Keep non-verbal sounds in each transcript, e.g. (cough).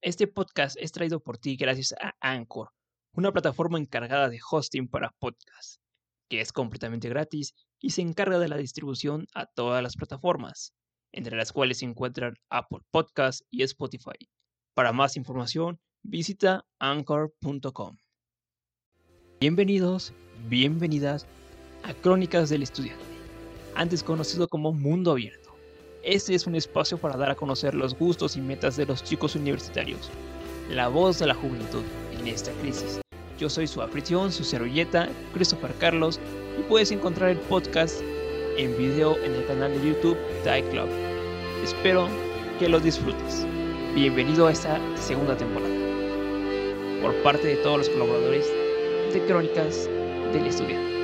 Este podcast es traído por ti gracias a Anchor, una plataforma encargada de hosting para podcasts, que es completamente gratis y se encarga de la distribución a todas las plataformas, entre las cuales se encuentran Apple Podcasts y Spotify. Para más información, visita anchor.com. Bienvenidos, bienvenidas a Crónicas del Estudiante, antes conocido como Mundo Abierto. Este es un espacio para dar a conocer los gustos y metas de los chicos universitarios, la voz de la juventud en esta crisis. Yo soy su anfitrión, su servilleta, Christopher Carlos, y puedes encontrar el podcast en video en el canal de YouTube Die Club. Espero que lo disfrutes. Bienvenido a esta segunda temporada. Por parte de todos los colaboradores de Crónicas del Estudiante.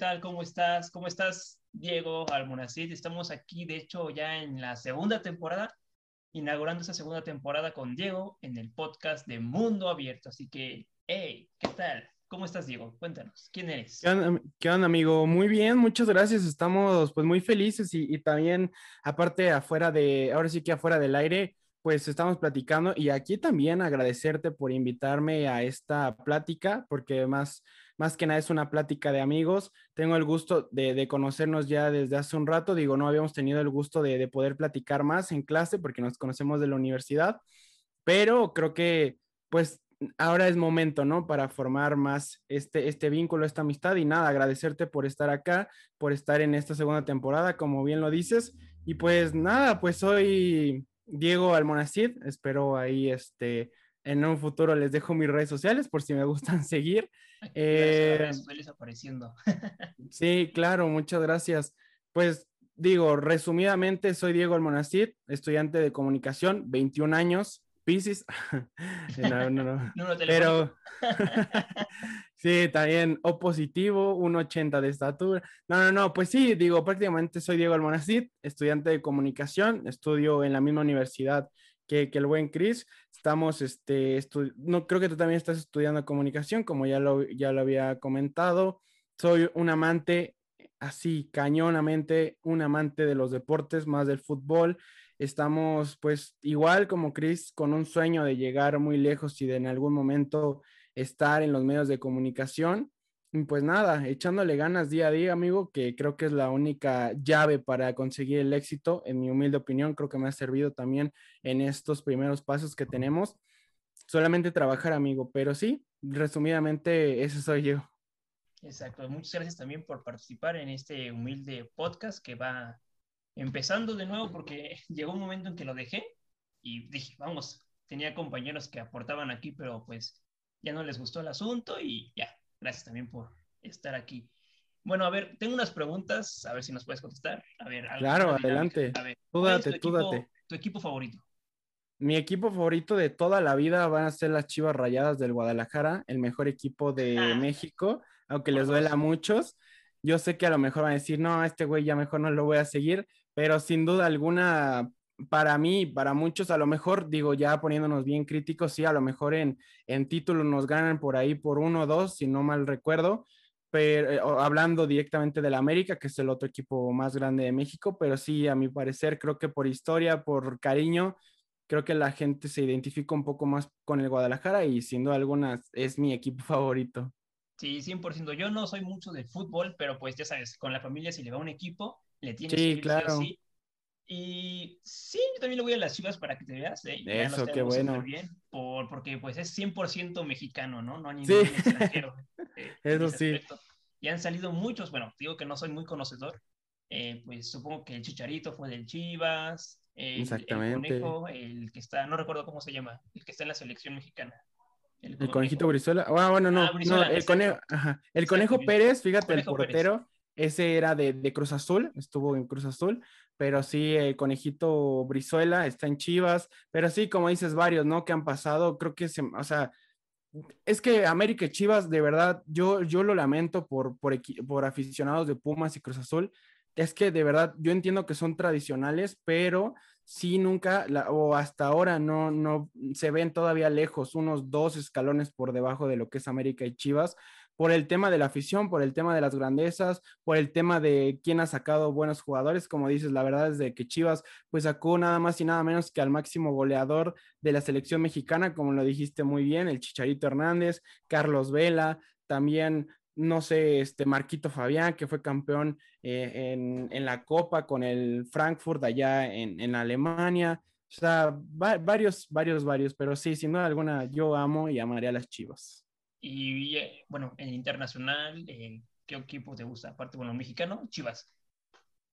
Tal? ¿Cómo estás? ¿Cómo estás, Diego Almonacid? Estamos aquí, de hecho, ya en la segunda temporada, inaugurando esa segunda temporada con Diego en el podcast de Mundo Abierto. Así que, hey, ¿qué tal? ¿Cómo estás, Diego? Cuéntanos, ¿quién eres? ¿Qué onda, qué onda, amigo? Muy bien, muchas gracias. Estamos pues muy felices y, y también, aparte, afuera de, ahora sí que afuera del aire, pues estamos platicando y aquí también agradecerte por invitarme a esta plática, porque más, más que nada es una plática de amigos. Tengo el gusto de, de conocernos ya desde hace un rato, digo, no habíamos tenido el gusto de, de, poder platicar más en clase porque nos conocemos de la universidad, pero creo que pues ahora es momento, ¿no? Para formar más este, este vínculo, esta amistad y nada, agradecerte por estar acá, por estar en esta segunda temporada, como bien lo dices. Y pues nada, pues soy Diego Almonacid, espero ahí este, en un futuro les dejo mis redes sociales por si me gustan (laughs) seguir. Eh, apareciendo. (laughs) sí, claro, muchas gracias. Pues digo, resumidamente, soy Diego Almonacid, estudiante de comunicación, 21 años, Pisces. (laughs) no, no, no. (laughs) no Pero (laughs) sí, también O positivo, 1,80 de estatura. No, no, no, pues sí, digo, prácticamente soy Diego Almonacid, estudiante de comunicación, estudio en la misma universidad que, que el buen Chris. Estamos, este, no creo que tú también estás estudiando comunicación, como ya lo, ya lo había comentado. Soy un amante, así, cañonamente, un amante de los deportes, más del fútbol. Estamos, pues, igual como Chris, con un sueño de llegar muy lejos y de en algún momento estar en los medios de comunicación. Pues nada, echándole ganas día a día, amigo, que creo que es la única llave para conseguir el éxito, en mi humilde opinión, creo que me ha servido también en estos primeros pasos que tenemos. Solamente trabajar, amigo, pero sí, resumidamente, eso soy yo. Exacto, muchas gracias también por participar en este humilde podcast que va empezando de nuevo porque (laughs) llegó un momento en que lo dejé y dije, vamos, tenía compañeros que aportaban aquí, pero pues ya no les gustó el asunto y ya, gracias también por estar aquí. Bueno, a ver, tengo unas preguntas, a ver si nos puedes contestar. A ver, claro, adelante. A ver, tú date, tú equipo, date. ¿Tu equipo favorito? Mi equipo favorito de toda la vida van a ser las Chivas Rayadas del Guadalajara, el mejor equipo de ah. México, aunque les duela a muchos. Yo sé que a lo mejor van a decir, no, este güey ya mejor no lo voy a seguir, pero sin duda alguna, para mí, para muchos, a lo mejor, digo, ya poniéndonos bien críticos, sí, a lo mejor en, en título nos ganan por ahí por uno o dos, si no mal recuerdo, pero eh, hablando directamente de la América, que es el otro equipo más grande de México, pero sí, a mi parecer, creo que por historia, por cariño, creo que la gente se identifica un poco más con el Guadalajara y siendo algunas es mi equipo (laughs) favorito. Sí, 100%. Yo no soy mucho de fútbol, pero pues ya sabes, con la familia si le va un equipo, le tienes sí, que ir claro. sí, Y sí, yo también le voy a las Chivas para que te veas. ¿eh? Eso, qué bueno. Bien, por, porque pues es 100% mexicano, ¿no? No hay sí. ningún extranjero. (laughs) Eh, Eso sí. Aspecto. Y han salido muchos, bueno, digo que no soy muy conocedor, eh, pues supongo que el Chicharito fue del Chivas, el, Exactamente. el conejo, el que está, no recuerdo cómo se llama, el que está en la selección mexicana. El, el conejito Brizuela. Ah, bueno, no, Ah, Brizuela, no el, conejo, ajá. el conejo. Pérez, fíjate, Conejo el Pérez. Ese era de, de Cruz Azul, estuvo en Cruz Azul, pero sí, el conejito Brizuela está en Chivas, pero sí, como dices, varios, ¿no? Que han pasado, creo que se, o sea, es que América y Chivas, de verdad, yo, yo lo lamento por, por, por aficionados de Pumas y Cruz Azul. Es que de verdad, yo entiendo que son tradicionales, pero sí nunca, o hasta ahora no, no se ven todavía lejos, unos dos escalones por debajo de lo que es América y Chivas, por el tema de la afición, por el tema de las grandezas, por el tema de quién ha sacado buenos jugadores. Como dices, la verdad es de que Chivas pues sacó nada más y nada menos que al máximo goleador de la selección mexicana, como lo dijiste muy bien, el Chicharito Hernández, Carlos Vela, también no sé, este Marquito Fabián, que fue campeón eh, en, la Copa con el Frankfurt allá en, Alemania. O sea, varios, varios, varios, pero sí, sin duda alguna, yo amo y amaré a las Chivas. Y eh, bueno, en internacional, eh, ¿qué equipo te gusta? Aparte, bueno, mexicano, Chivas.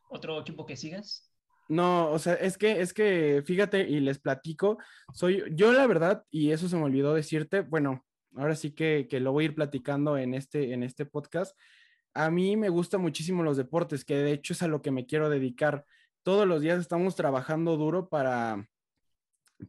¿Otro equipo que sigas? No, o sea, es que, es que, fíjate y les platico, soy, yo la verdad, y eso se me olvidó decirte, bueno, ahora sí que, que lo voy a ir platicando en este, en este podcast. A mí me gustan muchísimo los deportes, que de hecho es a lo que me quiero dedicar. Todos los días estamos trabajando duro para,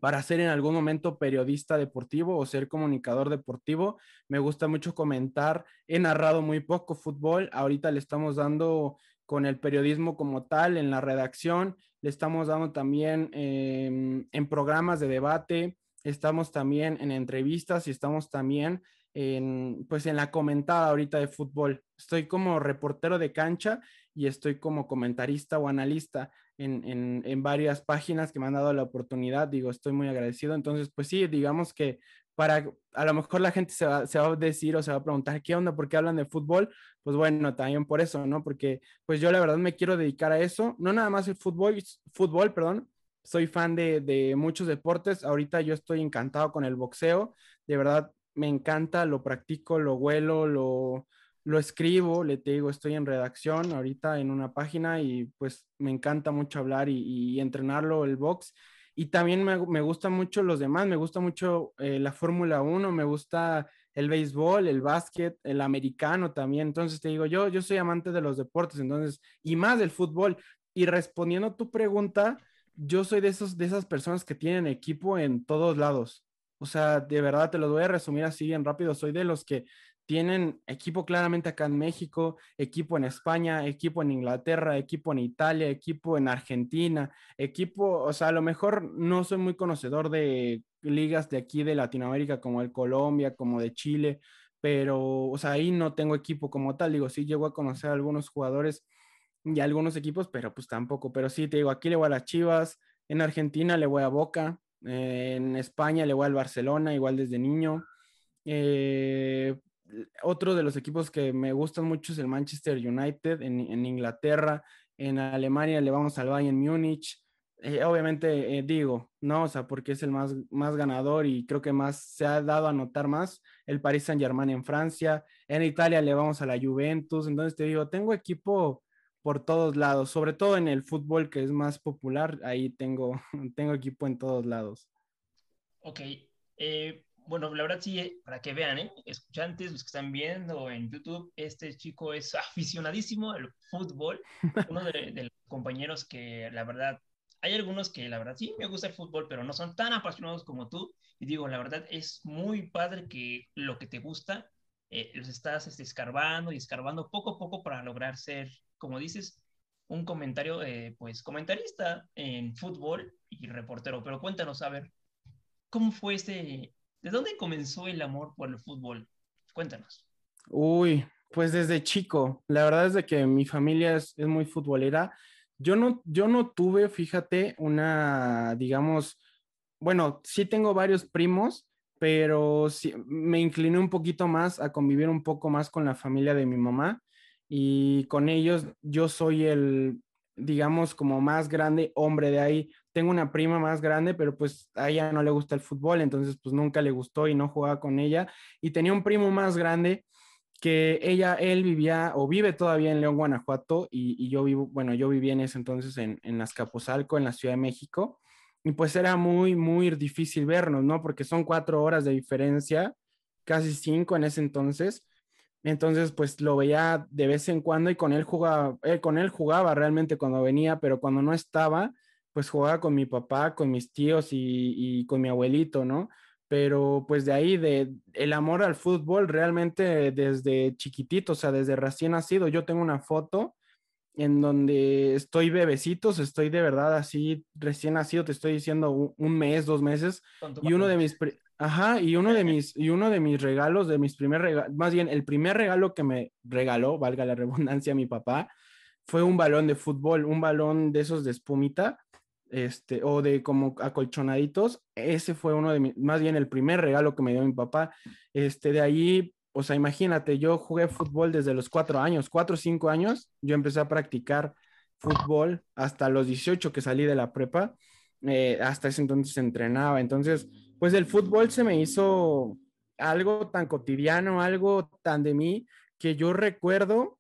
para ser en algún momento periodista deportivo o ser comunicador deportivo. Me gusta mucho comentar. He narrado muy poco fútbol. Ahorita le estamos dando con el periodismo como tal, en la redacción. Le estamos dando también em, en programas de debate. Estamos también en entrevistas y estamos también en, pues en la comentada ahorita de fútbol. Estoy como reportero de cancha y estoy como comentarista o analista en, varias páginas que me han dado la oportunidad. Digo, estoy muy agradecido. Entonces, pues sí, digamos que para, a lo mejor la gente se va, se va a decir o se va a preguntar, ¿qué onda? ¿Por qué hablan de fútbol? Pues bueno, también por eso, ¿no? Porque pues yo la verdad me quiero dedicar a eso. No nada más el fútbol, fútbol, perdón. Soy fan de, de muchos deportes. Ahorita yo estoy encantado con el boxeo. De verdad, me encanta, lo practico, lo huelo, lo, lo escribo, le digo, estoy en redacción ahorita en una página y pues me encanta mucho hablar y, entrenarlo el box. Y también me, me gustan mucho los demás, me gusta mucho eh, la Fórmula 1, me gusta el béisbol, el básquet, el americano también. Entonces te digo, yo, yo soy amante de los deportes, entonces, y más del fútbol. Y respondiendo a tu pregunta, yo soy de, esos, de esas personas que tienen equipo en todos lados. O sea, de verdad te lo voy a resumir así bien rápido. Soy de los que tienen equipo claramente acá en México, equipo en España, equipo en Inglaterra, equipo en Italia, equipo en Argentina, equipo, o sea, a lo mejor no soy muy conocedor de ligas de aquí de Latinoamérica como el Colombia, como de Chile, pero, o sea, ahí no tengo equipo como tal, digo, sí llego a conocer a algunos jugadores y algunos equipos, pero pues tampoco, pero sí, te digo, aquí le voy a las Chivas, en Argentina le voy a Boca, en España le voy al Barcelona, igual desde niño. Eh, otro de los equipos que me gustan mucho es el Manchester United en, Inglaterra. En Alemania le vamos al Bayern Múnich. Eh, obviamente eh, digo, no, o sea, porque es el más, más ganador y creo que más se ha dado a notar más el Paris Saint Germain en Francia. En Italia le vamos a la Juventus. Entonces te digo, tengo equipo por todos lados, sobre todo en el fútbol que es más popular, ahí tengo, (laughs) tengo equipo en todos lados. Ok, eh, bueno, la verdad sí, eh, para que vean, ¿eh? escuchantes, los que están viendo en YouTube, este chico es (laughs) aficionadísimo al fútbol, (laughs) uno de, los compañeros que la verdad, hay algunos que la verdad sí me gusta el fútbol, pero no son tan apasionados como tú, y digo, la verdad es muy padre que lo que te gusta, eh, los estás este, escarbando y escarbando poco a poco para lograr ser, como dices, un comentario, pues comentarista en fútbol y reportero, pero cuéntanos, a ver, ¿cómo fue este ¿De dónde comenzó el amor por el fútbol? Cuéntanos. Uy, pues desde chico. La verdad es de que mi familia es, muy futbolera. Yo no, yo no tuve, fíjate, una, digamos, bueno, sí tengo varios primos, pero sí, me incliné un poquito más a convivir un poco más con la familia de mi mamá y con ellos yo soy el, digamos, como más grande hombre de ahí tengo una prima más grande, pero pues a ella no le gusta el fútbol, entonces pues nunca le gustó y no jugaba con ella. Y tenía un primo más grande que ella, él vivía o vive todavía en León, Guanajuato, y, yo vivo, bueno, yo vivía en ese entonces en, en Azcapotzalco, en la Ciudad de México, y pues era muy, muy difícil vernos, ¿no? Porque son cuatro horas de diferencia, casi cinco en ese entonces. Entonces, pues lo veía de vez en cuando y con él jugaba, eh, con él jugaba realmente cuando venía, pero cuando no estaba, pues jugaba con mi papá, con mis tíos y, con mi abuelito, ¿no? Pero pues de ahí, de el amor al fútbol realmente desde chiquitito, o sea, desde recién nacido, yo tengo una foto en donde estoy bebecitos, estoy de verdad así recién nacido, te estoy diciendo un, mes, dos meses, y uno de mis, ajá, y uno de mis, y uno de mis regalos, de mis primer regalos, más bien el primer regalo que me regaló, valga la redundancia, mi papá, fue un balón de fútbol, un balón de esos de espumita, este, o de como acolchonaditos, ese fue uno de mis, más bien el primer regalo que me dio mi papá, este, de ahí o sea, imagínate, yo jugué fútbol desde los cuatro años, cuatro o cinco años, yo empecé a practicar fútbol hasta los 18 que salí de la prepa, eh, hasta ese entonces entrenaba, entonces, pues el fútbol se me hizo algo tan cotidiano, algo tan de mí, que yo recuerdo,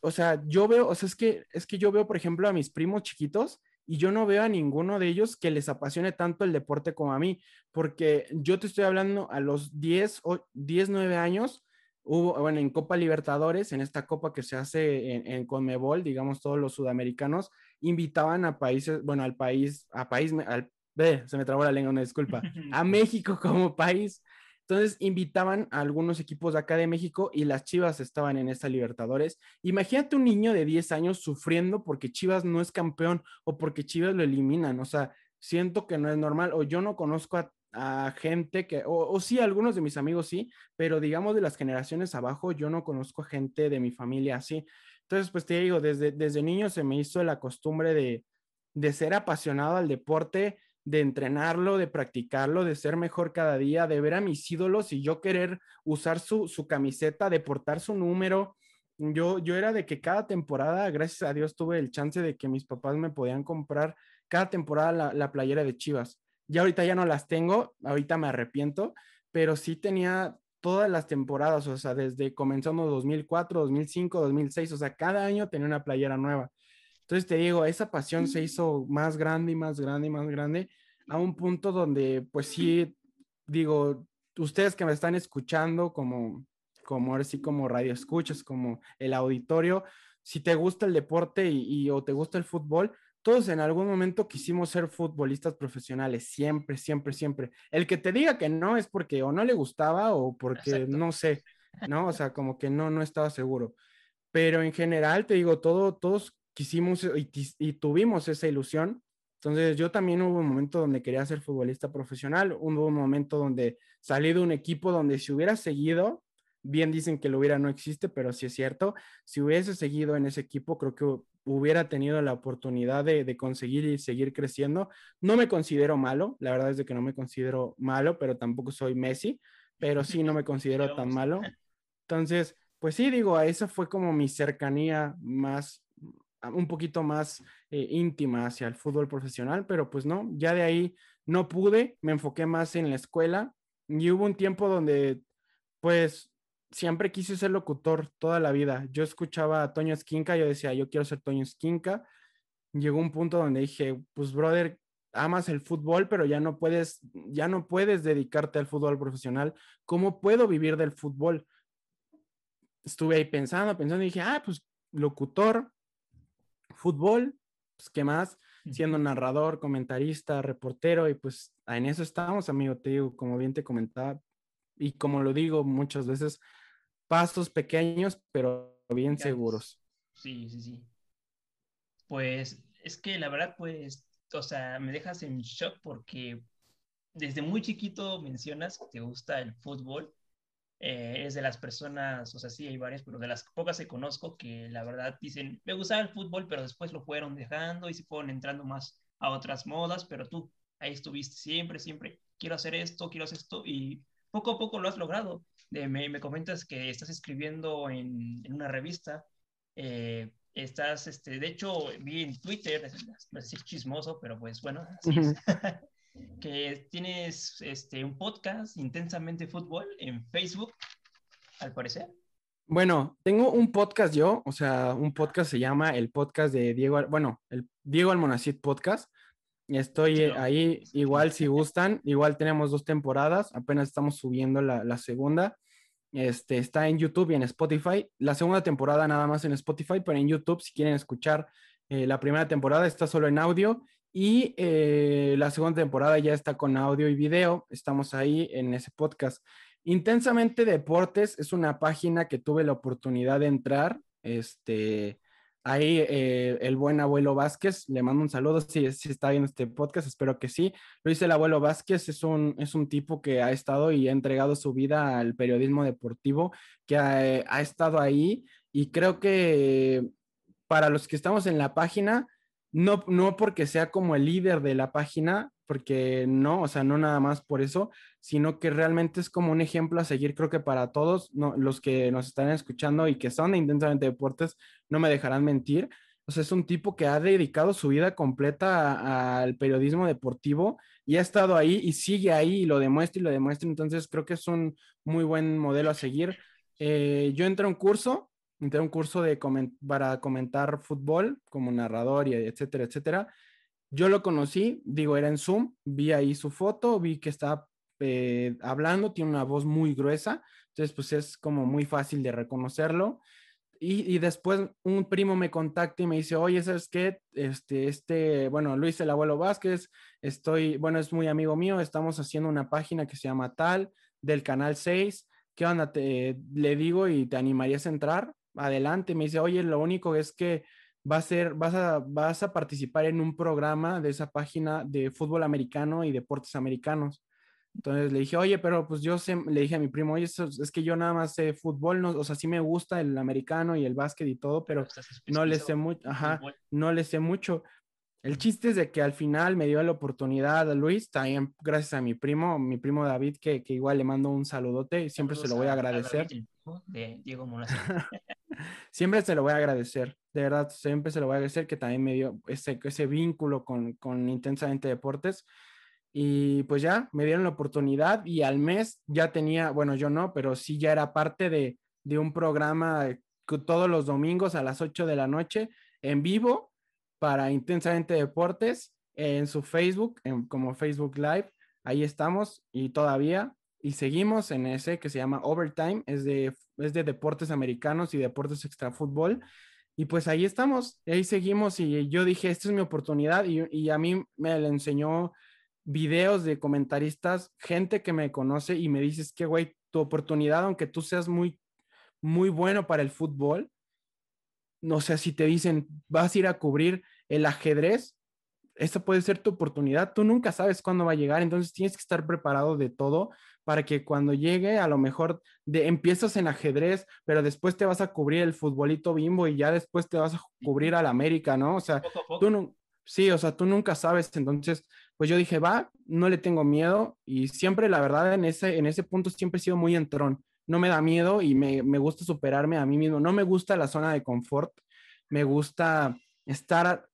o sea, yo veo, o sea, es que, es que yo veo, por ejemplo, a mis primos chiquitos, y yo no veo a ninguno de ellos que les apasione tanto el deporte como a mí, porque yo te estoy hablando a los 10 o 10, 9 años, hubo, bueno, en Copa Libertadores, en esta copa que se hace en, en Conmebol, digamos, todos los sudamericanos invitaban a países, bueno, al país, a país, al, se me trabó la lengua, una disculpa, (laughs) a México como país entonces invitaban a algunos equipos de acá de México y las Chivas estaban en esta Libertadores. Imagínate un niño de 10 años sufriendo porque Chivas no es campeón o porque Chivas lo eliminan. O sea, siento que no es normal o yo no conozco a, gente que, o, sí, algunos de mis amigos sí, pero digamos de las generaciones abajo, yo no conozco a gente de mi familia así. Entonces, pues te digo, desde, desde niño se me hizo la costumbre de, de ser apasionado al deporte de entrenarlo, de practicarlo, de ser mejor cada día, de ver a mis ídolos y yo querer usar su, camiseta, de portar su número. Yo, yo era de que cada temporada, gracias a Dios, tuve el chance de que mis papás me podían comprar cada temporada la, la playera de Chivas. Ya ahorita ya no las tengo, ahorita me arrepiento, pero sí tenía todas las temporadas, o sea, desde comenzando 2004, 2005, 2006, o sea, cada año tenía una playera nueva. Entonces te digo, esa pasión se hizo más grande y más grande y más grande a un punto donde, pues sí, digo, ustedes que me están escuchando como, como ahora sí, como radio escuchas, como el auditorio, si te gusta el deporte y, o te gusta el fútbol, todos en algún momento quisimos ser futbolistas profesionales, siempre, siempre, siempre. El que te diga que no es porque o no le gustaba o porque no sé, ¿no? O sea, como que no, no estaba seguro. Pero en general, te digo, todo, todos quisimos y, tuvimos esa ilusión. Entonces yo también hubo un momento donde quería ser futbolista profesional, hubo un momento donde salí de un equipo donde si hubiera seguido, bien dicen que lo hubiera no existe, pero sí es cierto, si hubiese seguido en ese equipo, creo que hubiera tenido la oportunidad de, de, conseguir y seguir creciendo. No me considero malo, la verdad es de que no me considero malo, pero tampoco soy Messi, pero sí no me considero (laughs) tan malo. Entonces, pues sí, digo, esa fue como mi cercanía más un poquito más eh, íntima hacia el fútbol profesional, pero pues no, ya de ahí no pude, me enfoqué más en la escuela y hubo un tiempo donde pues siempre quise ser locutor toda la vida. Yo escuchaba a Toño Esquinca, yo decía, yo quiero ser Toño Esquinca. Llegó un punto donde dije, pues brother, amas el fútbol, pero ya no puedes, ya no puedes dedicarte al fútbol profesional. ¿Cómo puedo vivir del fútbol? Estuve ahí pensando, pensando y dije, ah, pues locutor, fútbol, pues qué más, siendo narrador, comentarista, reportero, y pues en eso estamos, amigo, te digo, como bien te comentaba, y como lo digo muchas veces, pasos pequeños, pero bien seguros. Sí, sí, sí. Pues es que la verdad, pues, o sea, me dejas en shock porque desde muy chiquito mencionas que te gusta el fútbol eh, es de las personas, o sea, sí hay varias, pero de las pocas que conozco que la verdad dicen, me gustaba el fútbol, pero después lo fueron dejando y se fueron entrando más a otras modas, pero tú ahí estuviste siempre, siempre, quiero hacer esto, quiero hacer esto, y poco a poco lo has logrado. me, me, comentas que estás escribiendo en, en una revista, eh, estás, este, de hecho, vi en Twitter, no sé si es chismoso, pero pues bueno, así es. (laughs) que tienes este, un podcast, Intensamente Fútbol, en Facebook, al parecer. Bueno, tengo un podcast yo, o sea, un podcast se llama el podcast de Diego, bueno, el Diego Almonacid Podcast. Estoy ahí, igual si gustan, igual tenemos dos temporadas, apenas estamos subiendo la, la, segunda. Este, está en YouTube y en Spotify. La segunda temporada nada más en Spotify, pero en YouTube, si quieren escuchar eh, la primera temporada, está solo en audio y eh, la segunda temporada ya está con audio y video. Estamos ahí en ese podcast. Intensamente Deportes es una página que tuve la oportunidad de entrar este, Ahí eh, el buen abuelo Vázquez, le mando un saludo si, si, está viendo este podcast, espero que sí. Lo dice el abuelo Vázquez, es un, es un tipo que ha estado y ha entregado su vida al periodismo deportivo, que ha, ha estado ahí y creo que para los que estamos en la página, no, no porque sea como el líder de la página, porque no, o sea, no nada más por eso, sino que realmente es como un ejemplo a seguir, creo que para todos los que nos están escuchando y que son de Intensamente Deportes, no me dejarán mentir. O sea, es un tipo que ha dedicado su vida completa al periodismo deportivo y ha estado ahí y sigue ahí y lo demuestra y lo demuestra. Entonces, creo que es un muy buen modelo a seguir. Eh, yo entré a un curso entré a un curso de para comentar fútbol como narrador y etcétera, etcétera. Yo lo conocí, digo, era en Zoom, vi ahí su foto, vi que estaba eh, hablando, tiene una voz muy gruesa, entonces pues es como muy fácil de reconocerlo. Y, y, después un primo me contacta y me dice, oye, ¿sabes qué? Este, este, bueno, Luis el abuelo Vázquez, estoy, bueno, es muy amigo mío, estamos haciendo una página que se llama Tal, del Canal 6, ¿qué onda? Te, le digo y te animarías a entrar adelante. Me dice, oye, lo único es que va a ser, vas a, vas a participar en un programa de esa página de fútbol americano y deportes americanos. Entonces le dije, oye, pero pues yo sé, le dije a mi primo, oye, es que yo nada más sé fútbol, no, o sea, sí me gusta el americano y el básquet y todo, pero no le sé mucho, ajá, no le sé mucho. El chiste es de que al final me dio la oportunidad a Luis, también gracias a mi primo, mi primo David, que, que igual le mando un saludote siempre se lo voy a agradecer. de Diego (laughs) siempre se lo voy a agradecer, de verdad, siempre se lo voy a agradecer que también me dio ese, ese vínculo con, con Intensamente Deportes. Y pues ya me dieron la oportunidad y al mes ya tenía, bueno, yo no, pero sí ya era parte de, de un programa todos los domingos a las 8 de la noche en vivo para Intensamente Deportes en su Facebook, como Facebook Live. Ahí estamos y todavía. Y seguimos en ese que se llama Overtime, es de, es de deportes americanos y deportes extra fútbol. Y pues ahí estamos, ahí seguimos y yo dije, esta es mi oportunidad y, y a mí me le enseñó videos de comentaristas, gente que me conoce y me dices que, güey, tu oportunidad, aunque tú seas muy, muy bueno para el fútbol, no sé si te dicen, vas a ir a cubrir el ajedrez, esta puede ser tu oportunidad. Tú nunca sabes cuándo va a llegar, entonces tienes que estar preparado de todo para que cuando llegue, a lo mejor de, empiezas en ajedrez, pero después te vas a cubrir el futbolito bimbo y ya después te vas a cubrir al América, ¿no? O sea, tú no, sí, o sea, tú nunca sabes. Entonces, pues yo dije, va, no le tengo miedo y siempre, la verdad, en ese, en ese punto siempre he sido muy entrón no me da miedo y me, gusta superarme a mí mismo. No me gusta la zona de confort, me gusta estar,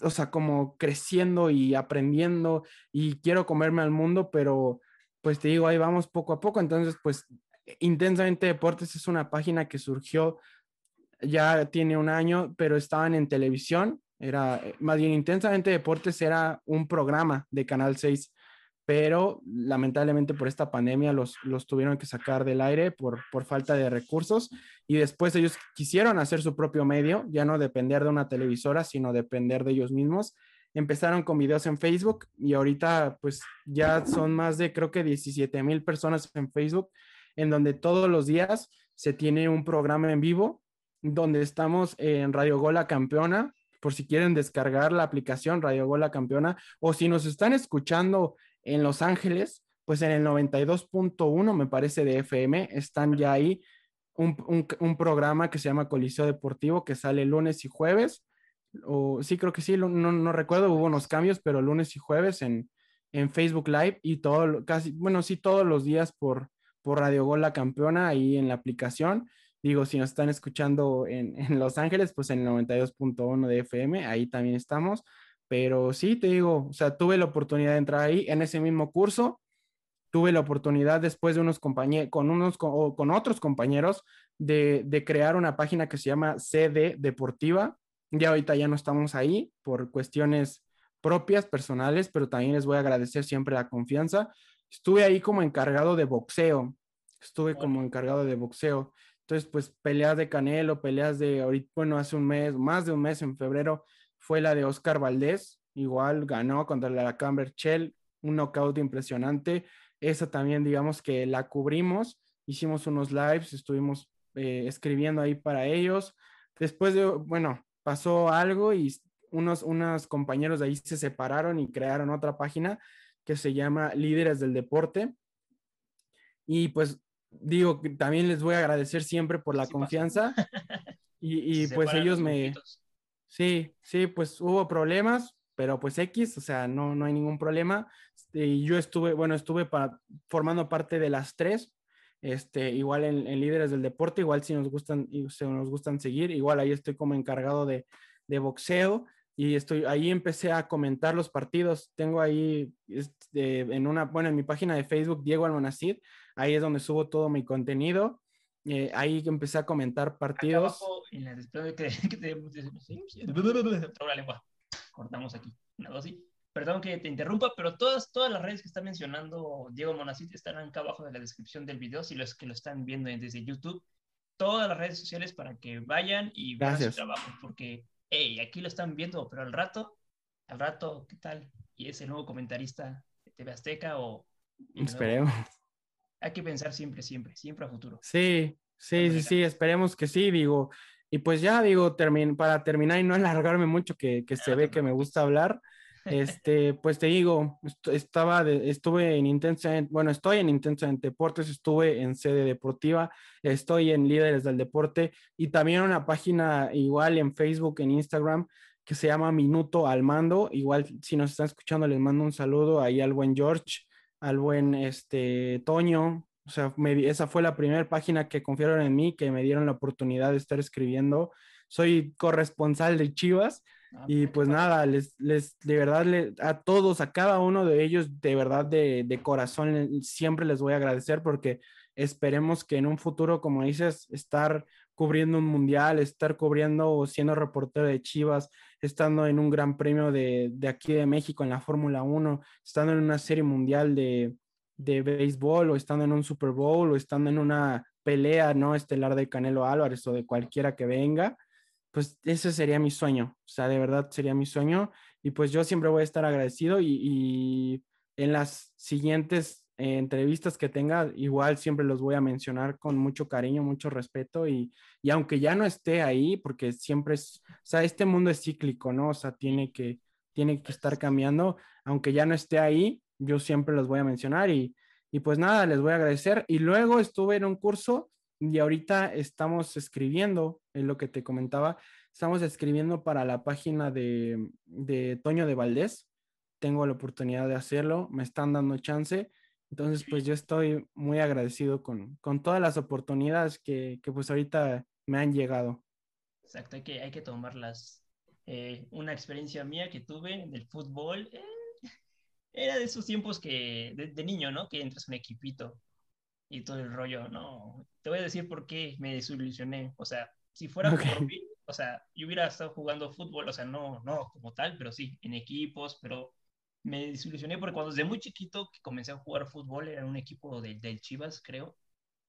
o sea, como creciendo y aprendiendo y quiero comerme al mundo, pero pues te digo, ahí vamos poco a poco. Entonces, pues Intensamente Deportes es una página que surgió ya tiene un año, pero estaban en televisión. Era más bien Intensamente Deportes era un programa de Canal 6 pero lamentablemente por esta pandemia los, los tuvieron que sacar del aire por, por falta de recursos y después ellos quisieron hacer su propio medio, ya no depender de una televisora, sino depender de ellos mismos. Empezaron con videos en Facebook y ahorita pues ya son más de creo que 17 mil personas en Facebook, en donde todos los días se tiene un programa en vivo, donde estamos en Radio Gola Campeona, por si quieren descargar la aplicación Radio Gola Campeona o si nos están escuchando en Los Ángeles, pues en el 92.1 me parece de FM, están ya ahí un, programa que se llama Coliseo Deportivo que sale lunes y jueves, o sí creo que sí, no, no recuerdo, hubo unos cambios, pero lunes y jueves en, en Facebook Live y todo, casi, bueno, sí todos los días por, por Radio Gol La Campeona ahí en la aplicación. Digo, si nos están escuchando en, en Los Ángeles, pues en el 92.1 de FM, ahí también estamos. Pero sí, te digo, o sea, tuve la oportunidad de entrar ahí en ese mismo curso. Tuve la oportunidad después de unos compañeros, con unos, con, con otros compañeros, de, de, crear una página que se llama CD Deportiva. Ya ahorita ya no estamos ahí por cuestiones propias, personales, pero también les voy a agradecer siempre la confianza. Estuve ahí como encargado de boxeo. Estuve como encargado de boxeo. Entonces, pues peleas de Canelo, peleas de ahorita, bueno, hace un mes, más de un mes en febrero, fue la de Oscar Valdés, igual ganó contra la Camber Shell, un knockout impresionante. Esa también, digamos que la cubrimos, hicimos unos lives, estuvimos eh, escribiendo ahí para ellos. Después de, bueno, pasó algo y unos, unos compañeros de ahí se separaron y crearon otra página que se llama Líderes del Deporte. Y pues digo, también les voy a agradecer siempre por la confianza. (laughs) Y, y pues ellos me... Sí, sí, pues hubo problemas, pero pues X, o sea, no, no hay ningún problema. Este, yo estuve, bueno, estuve formando parte de las tres, este, igual en, líderes del deporte, igual si nos gustan, si nos gustan seguir, igual ahí estoy como encargado de, de boxeo y estoy ahí empecé a comentar los partidos. Tengo ahí este, en una, bueno, en mi página de Facebook, Diego Almonacid, ahí es donde subo todo mi contenido. Eh, ahí empecé a comentar partidos. en la que, (laughs) (laughs) Cortamos aquí. Una dosis. Perdón que te interrumpa, pero todas, todas las redes que está mencionando Diego Monacid estarán acá abajo de la descripción del video, si los que lo están viendo desde YouTube. Todas las redes sociales para que vayan y vean su trabajo, porque hey, aquí lo están viendo, pero al rato, al rato, ¿qué tal? Y es el nuevo comentarista de TV Azteca o... Esperemos. Hay que pensar siempre, siempre, siempre a futuro. Sí, sí, sí, sí, esperemos que sí, digo. Y pues ya digo, para terminar y no alargarme mucho, que, que se ve que me gusta hablar, este, (laughs) pues te digo, estaba estuve en Intensa, bueno, estoy en Intensa en Deportes, estuve en sede deportiva, estoy en Líderes del Deporte y también una página igual en Facebook, en Instagram, que se llama Minuto al Mando. Igual, si nos están escuchando, les mando un saludo ahí al buen George, al buen este, Toño. O sea, esa fue la primera página que confiaron en mí, que me dieron la oportunidad de estar escribiendo. Soy corresponsal de Chivas Ah, y pues nada, les, les, de verdad, a todos, a cada uno de ellos, de verdad, de, de, corazón, siempre les voy a agradecer porque esperemos que en un futuro, como dices, estar cubriendo un mundial, estar cubriendo o siendo reportero de Chivas, estando en un gran premio de, de aquí de México en la Fórmula 1, estando en una serie mundial de, de béisbol o estando en un Super Bowl o estando en una pelea no estelar de Canelo Álvarez o de cualquiera que venga pues ese sería mi sueño, o sea, de verdad sería mi sueño. Y pues yo siempre voy a estar agradecido y, en las siguientes eh, entrevistas que tenga, igual siempre los voy a mencionar con mucho cariño, mucho respeto y, y, aunque ya no esté ahí, porque siempre es, o sea, este mundo es cíclico, ¿no? O sea, tiene que, tiene que estar cambiando, aunque ya no esté ahí, yo siempre los voy a mencionar y, y pues nada, les voy a agradecer. Y luego estuve en un curso y ahorita estamos escribiendo, es lo que te comentaba, estamos escribiendo para la página de, de Toño de Valdés. Tengo la oportunidad de hacerlo, me están dando chance. Entonces, pues yo estoy muy agradecido con, con todas las oportunidades que, que, pues ahorita me han llegado. Exacto, hay que, hay que tomarlas. Eh, una experiencia mía que tuve del fútbol, eh, era de esos tiempos que, de, de, niño, ¿no? Que entras en un equipito y todo el rollo, no, te voy a decir por qué me desilusioné, o sea, si fuera por mí, o sea, yo hubiera estado jugando fútbol, o sea, no, no como tal, pero sí, en equipos, pero me desilusioné porque cuando desde muy chiquito que comencé a jugar fútbol, era un equipo de, del Chivas, creo,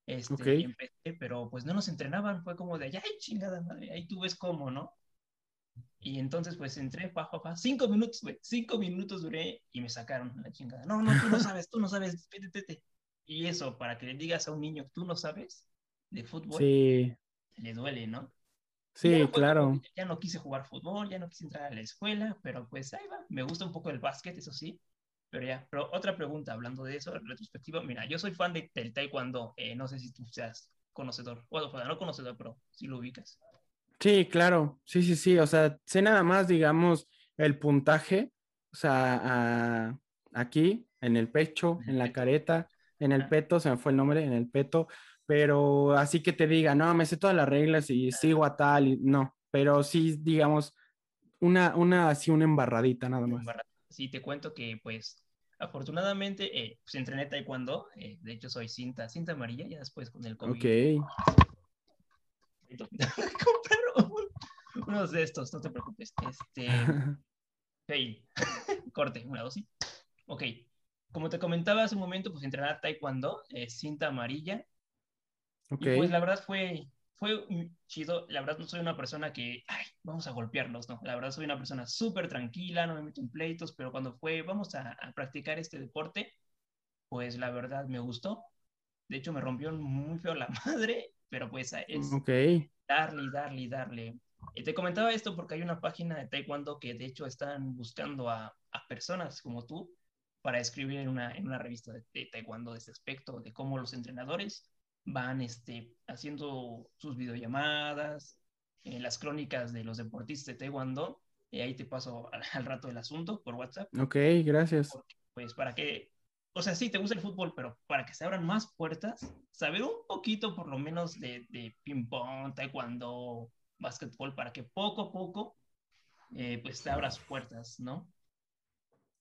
este, y empecé, pero pues no nos entrenaban, fue como de, ay, chingada madre, ahí tú ves cómo, ¿no? Y entonces, pues entré, pa, pa, pa, cinco minutos, güey, cinco minutos duré y me sacaron la chingada. No, no, tú no sabes, tú no sabes, vete, vete. Y eso, para que le digas a un niño, tú no sabes de fútbol, sí. le duele, ¿no? Sí, claro. ya no quise jugar fútbol, ya no quise entrar a la escuela, pero pues ahí va. Me gusta un poco el básquet, eso sí. Pero ya, pero otra pregunta, hablando de eso, retrospectiva. Mira, yo soy fan de, del taekwondo. Eh, no sé si tú seas conocedor. Bueno, no conocedor, pero si lo ubicas. Sí, claro. Sí, sí, sí. O sea, sé nada más, digamos, el puntaje. O sea, aquí, en el pecho, en la careta, en el peto, se me fue el nombre, en el peto, pero así que te diga, no, me sé todas las reglas y sigo a tal, y, no, pero sí, digamos, una, una, así una embarradita nada más. Sí, te cuento que pues afortunadamente eh, pues entrené taekwondo, eh, de hecho soy cinta, cinta amarilla, ya después con el COVID. Ok. (laughs) unos de estos, no te preocupes. Este, (laughs) (laughs) corte, una dosis. Ok, como te comentaba hace un momento, pues entrenar taekwondo, eh, cinta amarilla. Okay. Y pues la verdad fue, fue chido. La verdad no soy una persona que, ay, vamos a golpearnos, no. La verdad soy una persona súper tranquila, no me meto en pleitos, pero cuando fue, vamos a, practicar este deporte, pues la verdad me gustó. De hecho, me rompió muy feo la (laughs) madre, pero pues es okay. darle darle darle. Y te comentaba esto porque hay una página de Taekwondo que de hecho están buscando a, a personas como tú para escribir en una, en una revista de, de, Taekwondo de este aspecto, de cómo los entrenadores van este, haciendo sus videollamadas, en las crónicas de los deportistas de Taekwondo, y ahí te paso al, al rato el asunto por WhatsApp. Ok, gracias. Porque, pues para que o sea, sí, te gusta el fútbol, pero para que se abran más puertas, saber un poquito por lo menos de, de ping-pong, taekwondo, básquetbol, para que poco a poco, eh, pues te abras puertas, ¿no?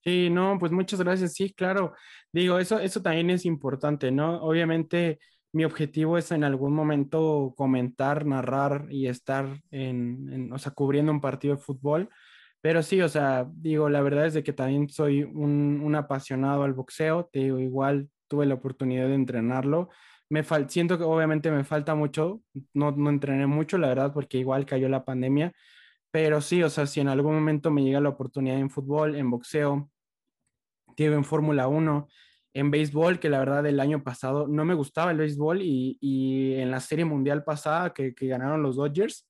Sí, no, pues muchas gracias. Sí, claro. Digo, eso, eso también es importante, ¿no? Obviamente mi objetivo es en algún momento comentar, narrar y estar en, en o sea, cubriendo un partido de fútbol pero sí, o sea, digo, la verdad es de que también soy un, apasionado al boxeo, te digo, igual tuve la oportunidad de entrenarlo. Me fal siento que obviamente me falta mucho, no, no entrené mucho, la verdad, porque igual cayó la pandemia, pero sí, o sea, si en algún momento me llega la oportunidad en fútbol, en boxeo, en Fórmula 1, en béisbol, que la verdad el año pasado no me gustaba el béisbol y, y en la serie mundial pasada que, que ganaron los Dodgers,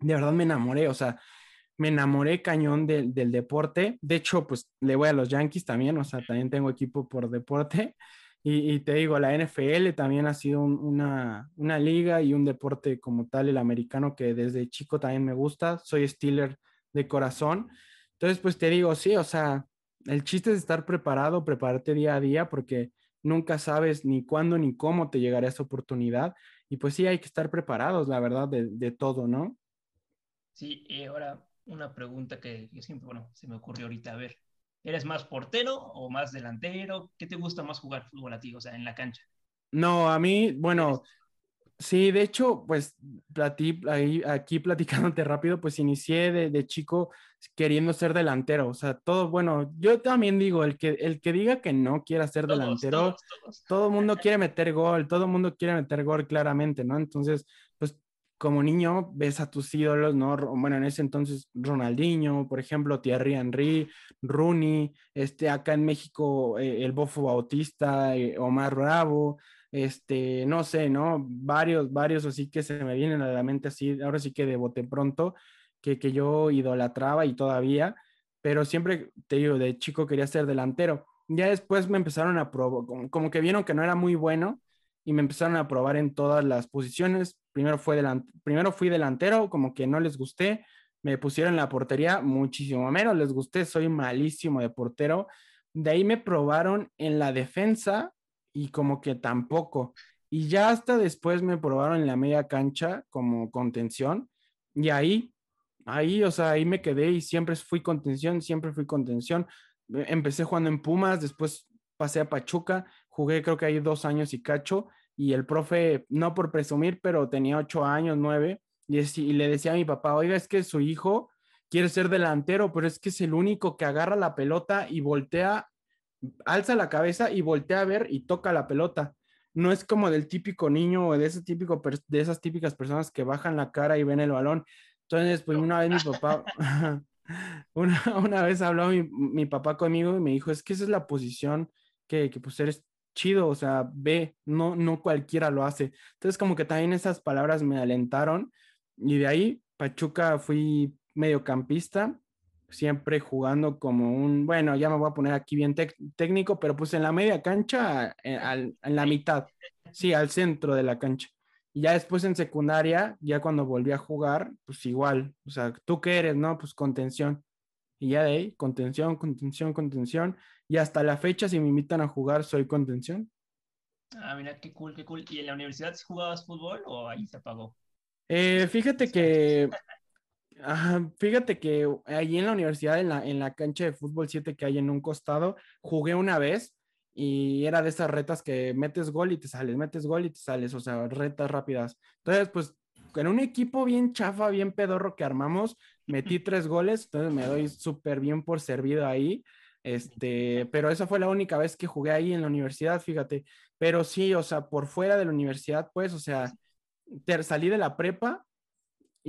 de verdad me enamoré, o sea, me enamoré cañón del deporte. De hecho, pues le voy a los Yankees también, o sea, también tengo equipo por deporte. Y, te digo, la NFL también ha sido una, una, liga y un deporte como tal, el americano, que desde chico también me gusta. Soy Steeler de corazón. Entonces, pues te digo, sí, o sea, el chiste es estar preparado, prepararte día a día, porque nunca sabes ni cuándo ni cómo te llegará esa oportunidad. Y pues sí, hay que estar preparados, la verdad, de, de todo, ¿no? Sí, y ahora una pregunta que, siempre, bueno, se me ocurrió ahorita. A ver, ¿eres más portero o más delantero? ¿Qué te gusta más jugar fútbol a ti, o sea, en la cancha? No, a mí, bueno, sí, de hecho, pues platí, ahí, aquí platicándote (laughs) rápido, pues inicié de, de, chico queriendo ser delantero, o sea, todo, bueno, yo también digo, el que, el que diga que no quiera ser todos, delantero, todos, todos. todo el mundo (laughs) quiere meter gol, todo el mundo quiere meter gol claramente, ¿no? Entonces, pues como niño ves a tus ídolos, ¿no? Bueno, en ese entonces Ronaldinho, por ejemplo, Thierry Henry, Rooney, este, acá en México eh, el Bofo Bautista, eh, Omar Bravo, este, no sé, ¿no? Varios, varios así que se me vienen a la mente así, ahora sí que de bote pronto, que, que yo idolatraba y todavía, pero siempre, te digo, de chico quería ser delantero. Ya después me empezaron a probar, como, como que vieron que no era muy bueno y me empezaron a probar en todas las posiciones. Primero, fue primero fui delantero, como que no les gusté, me pusieron en la portería, muchísimo menos les gusté, soy malísimo de portero. De ahí me probaron en la defensa y como que tampoco. Y ya hasta después me probaron en la media cancha como contención. Y ahí, ahí, o sea, ahí me quedé y siempre fui contención, siempre fui contención. Empecé jugando en Pumas, después pasé a Pachuca, jugué creo que ahí dos años y cacho, y el profe, no por presumir, pero tenía ocho años, nueve, y, y, le decía a mi papá, oiga, es que su hijo quiere ser delantero, pero es que es el único que agarra la pelota y voltea, alza la cabeza y voltea a ver y toca la pelota. No es como del típico niño o de, ese típico, de esas típicas personas que bajan la cara y ven el balón. Entonces, pues una vez mi papá, (laughs) (laughs) una, una, vez habló mi, mi, papá conmigo y me dijo, es que esa es la posición que, que pues eres chido, o sea, ve, no, no cualquiera lo hace. Entonces, como que también esas palabras me alentaron y de ahí, Pachuca fui mediocampista, siempre jugando como un, bueno, ya me voy a poner aquí bien técnico, pero pues en la media cancha, en, eh, al, en, la mitad, sí, al centro de la cancha. Y ya después en secundaria, ya cuando volví a jugar, pues igual, o sea, ¿tú qué eres, no? Pues contención. Y ya de ahí, contención, contención, contención. Y hasta la fecha, si me invitan a jugar, soy contención. Ah, mira, qué cool, qué cool. ¿Y en la universidad jugabas fútbol o ahí se apagó? Eh, fíjate que, ajá, fíjate que ahí en la universidad, en la, en la cancha de fútbol 7 que hay en un costado, jugué una vez y era de esas retas que metes gol y te sales, metes gol y te sales, o sea, retas rápidas. Entonces, pues, en un equipo bien chafa, bien pedorro que armamos, metí (laughs) tres goles, entonces me doy súper bien por servido ahí. Este, pero esa fue la única vez que jugué ahí en la universidad, fíjate. Pero sí, o sea, por fuera de la universidad, pues, o sea, salí de la prepa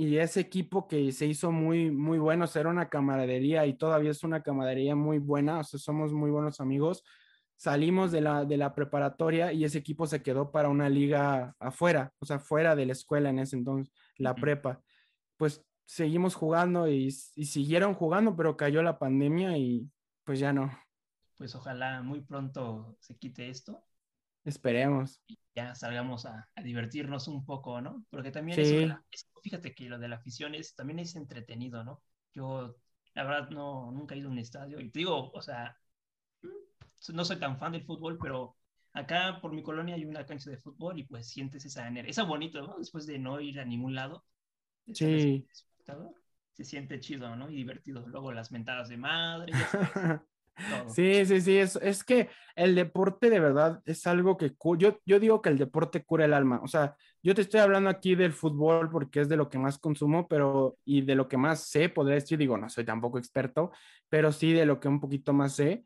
y ese equipo que se hizo muy, muy bueno, era una camaradería y todavía es una camaradería muy buena, o sea, somos muy buenos amigos. Salimos de la, de la preparatoria y ese equipo se quedó para una liga afuera, o sea, fuera de la escuela en ese entonces, la prepa pues seguimos jugando y, y siguieron jugando, pero cayó la pandemia y pues ya no. Pues ojalá muy pronto se quite esto. Esperemos. Y ya salgamos a, divertirnos un poco, ¿no? Porque también eso fíjate que lo de la afición es, también es entretenido, ¿no? Yo, la verdad, no, nunca he ido a un estadio y te digo, o sea, mm, no soy tan fan del fútbol, pero acá por mi colonia hay una cancha de fútbol y pues sientes esa energía, esa bonito, ¿no? Después de no ir a ningún lado. Sí se siente chido, ¿no? Y divertido. Luego las mentadas de madre. (laughs) sí, sí, sí, es, es, que el deporte de verdad es algo que yo, yo digo que el deporte cura el alma. O sea, yo te estoy hablando aquí del fútbol porque es de lo que más consumo, pero y de lo que más sé, podría decir, digo, no soy tampoco experto, pero sí de lo que un poquito más sé.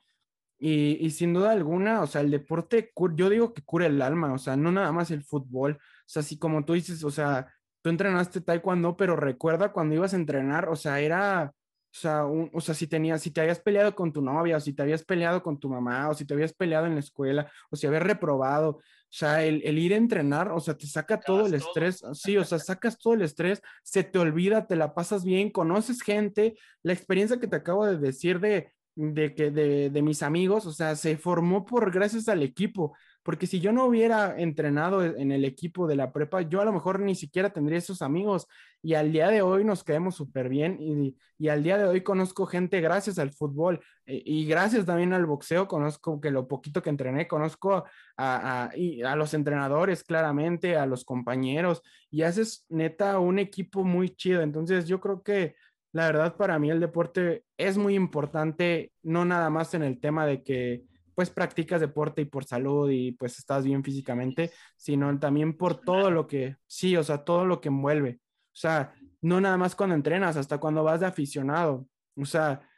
Y, y, sin duda alguna, o sea, el deporte, yo digo que cura el alma, o sea, no nada más el fútbol, o sea, así como tú dices, o sea, tú entrenaste taekwondo, pero recuerda cuando ibas a entrenar, o sea, era, o sea, o sea, si tenías, si te habías peleado con tu novia, o si te habías peleado con tu mamá, o si te habías peleado en la escuela, o si habías reprobado, o sea, el, ir a entrenar, o sea, te saca todo el estrés, sí, o sea, sacas todo el estrés, se te olvida, te la pasas bien, conoces gente, la experiencia que te acabo de decir de, de que de, de mis amigos, o sea, se formó por gracias al equipo porque si yo no hubiera entrenado e, en el equipo de la prepa, yo a lo mejor ni siquiera tendría esos amigos. Y al día de hoy nos quedamos súper bien y, y, al día de hoy conozco gente gracias al fútbol eh, y gracias también al boxeo, conozco que lo poquito que entrené, conozco a, a, a los entrenadores claramente, a los compañeros y haces neta un equipo muy chido, entonces yo creo que... La verdad, para mí el deporte es muy importante, no nada más en el tema de que pues practicas deporte y por salud y pues estás bien físicamente, sino también por todo lo que, sí, o sea, todo lo que envuelve. O sea, no nada más cuando entrenas, hasta cuando vas de aficionado. O sea,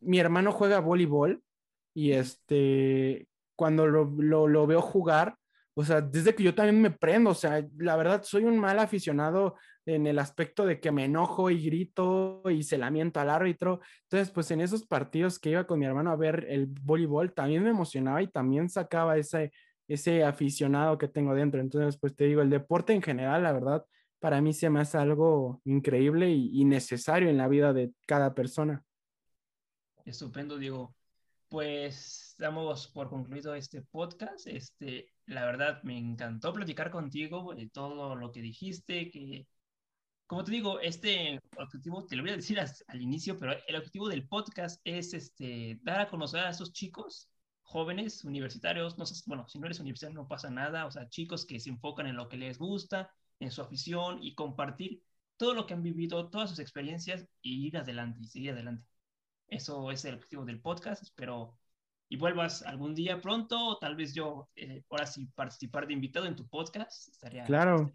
mi hermano juega voleibol y este, cuando lo, lo, lo veo jugar, o sea, desde que yo también me prendo, o sea, la verdad soy un mal aficionado en el aspecto de que me enojo y grito y se lamento al árbitro. Entonces, pues en esos partidos que iba con mi hermano a ver el voleibol, también me emocionaba y también sacaba ese, ese aficionado que tengo dentro. Entonces, pues te digo, el deporte en general, la verdad, para mí se me hace algo increíble y, y necesario en la vida de cada persona. Estupendo, Diego. Pues damos por concluido este podcast. Este, la verdad, me encantó platicar contigo de todo lo que dijiste, que, como te digo, este objetivo, te lo voy a decir al inicio, pero el objetivo del podcast es este, dar a conocer a esos chicos jóvenes, universitarios, no sé, bueno, si no eres universitario no pasa nada, o sea, chicos que se enfocan en lo que les gusta, en su afición y compartir todo lo que han vivido, todas sus experiencias y ir adelante y seguir adelante. Eso es el objetivo del podcast. Espero y vuelvas algún día pronto, o tal vez yo, eh, ahora sí, participar de invitado en tu podcast. Estaría. Claro.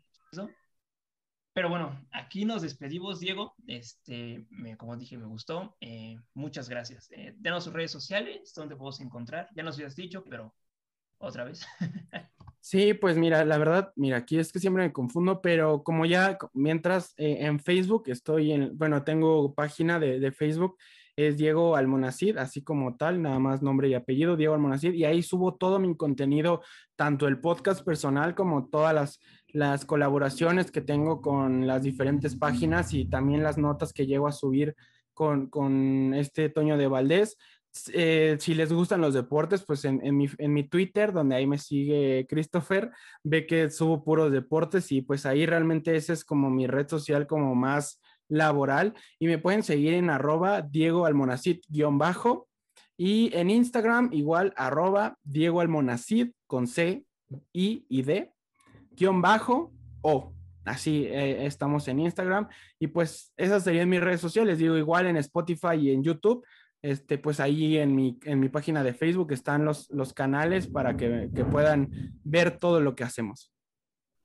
Pero bueno, aquí nos despedimos, Diego. Este, como dije, me gustó. Eh, muchas gracias. Eh, denos sus redes sociales, donde podemos encontrar. Ya nos habías dicho, pero otra vez. (laughs) Sí, pues mira, la verdad, mira, aquí es que siempre me confundo, pero como ya, mientras eh, en Facebook estoy en, bueno, tengo página de, de Facebook es Diego Almonacid, así como tal, nada más nombre y apellido, Diego Almonacid, y ahí subo todo mi contenido, tanto el podcast personal como todas las, las colaboraciones que tengo con las diferentes páginas y también las notas que llego a subir con, con este Toño de Valdés. Eh, si les gustan los deportes, pues en, en, mi, en, mi, Twitter, donde ahí me sigue Christopher, ve que subo puros deportes y pues ahí realmente ese es como mi red social como más laboral y me pueden seguir en arroba Diego Almonacid guion bajo y en Instagram igual arroba Diego Almonacid con C, I y D guion bajo O. Así eh, estamos en Instagram y pues esas serían mis redes sociales. Digo igual en Spotify y en YouTube. Este, pues ahí en mi, en mi página de Facebook están los, los canales para que, que puedan ver todo lo que hacemos.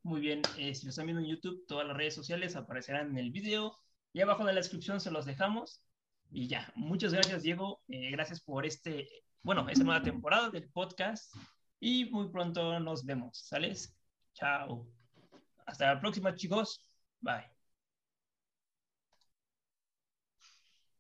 Muy bien, eh, si lo están viendo en YouTube, todas las redes sociales aparecerán en el video y abajo en la descripción se los dejamos. Y ya, muchas gracias Diego, eh, gracias por este, bueno, esta nueva temporada del podcast y muy pronto nos vemos, ¿sales? Chao. Hasta la próxima chicos, bye.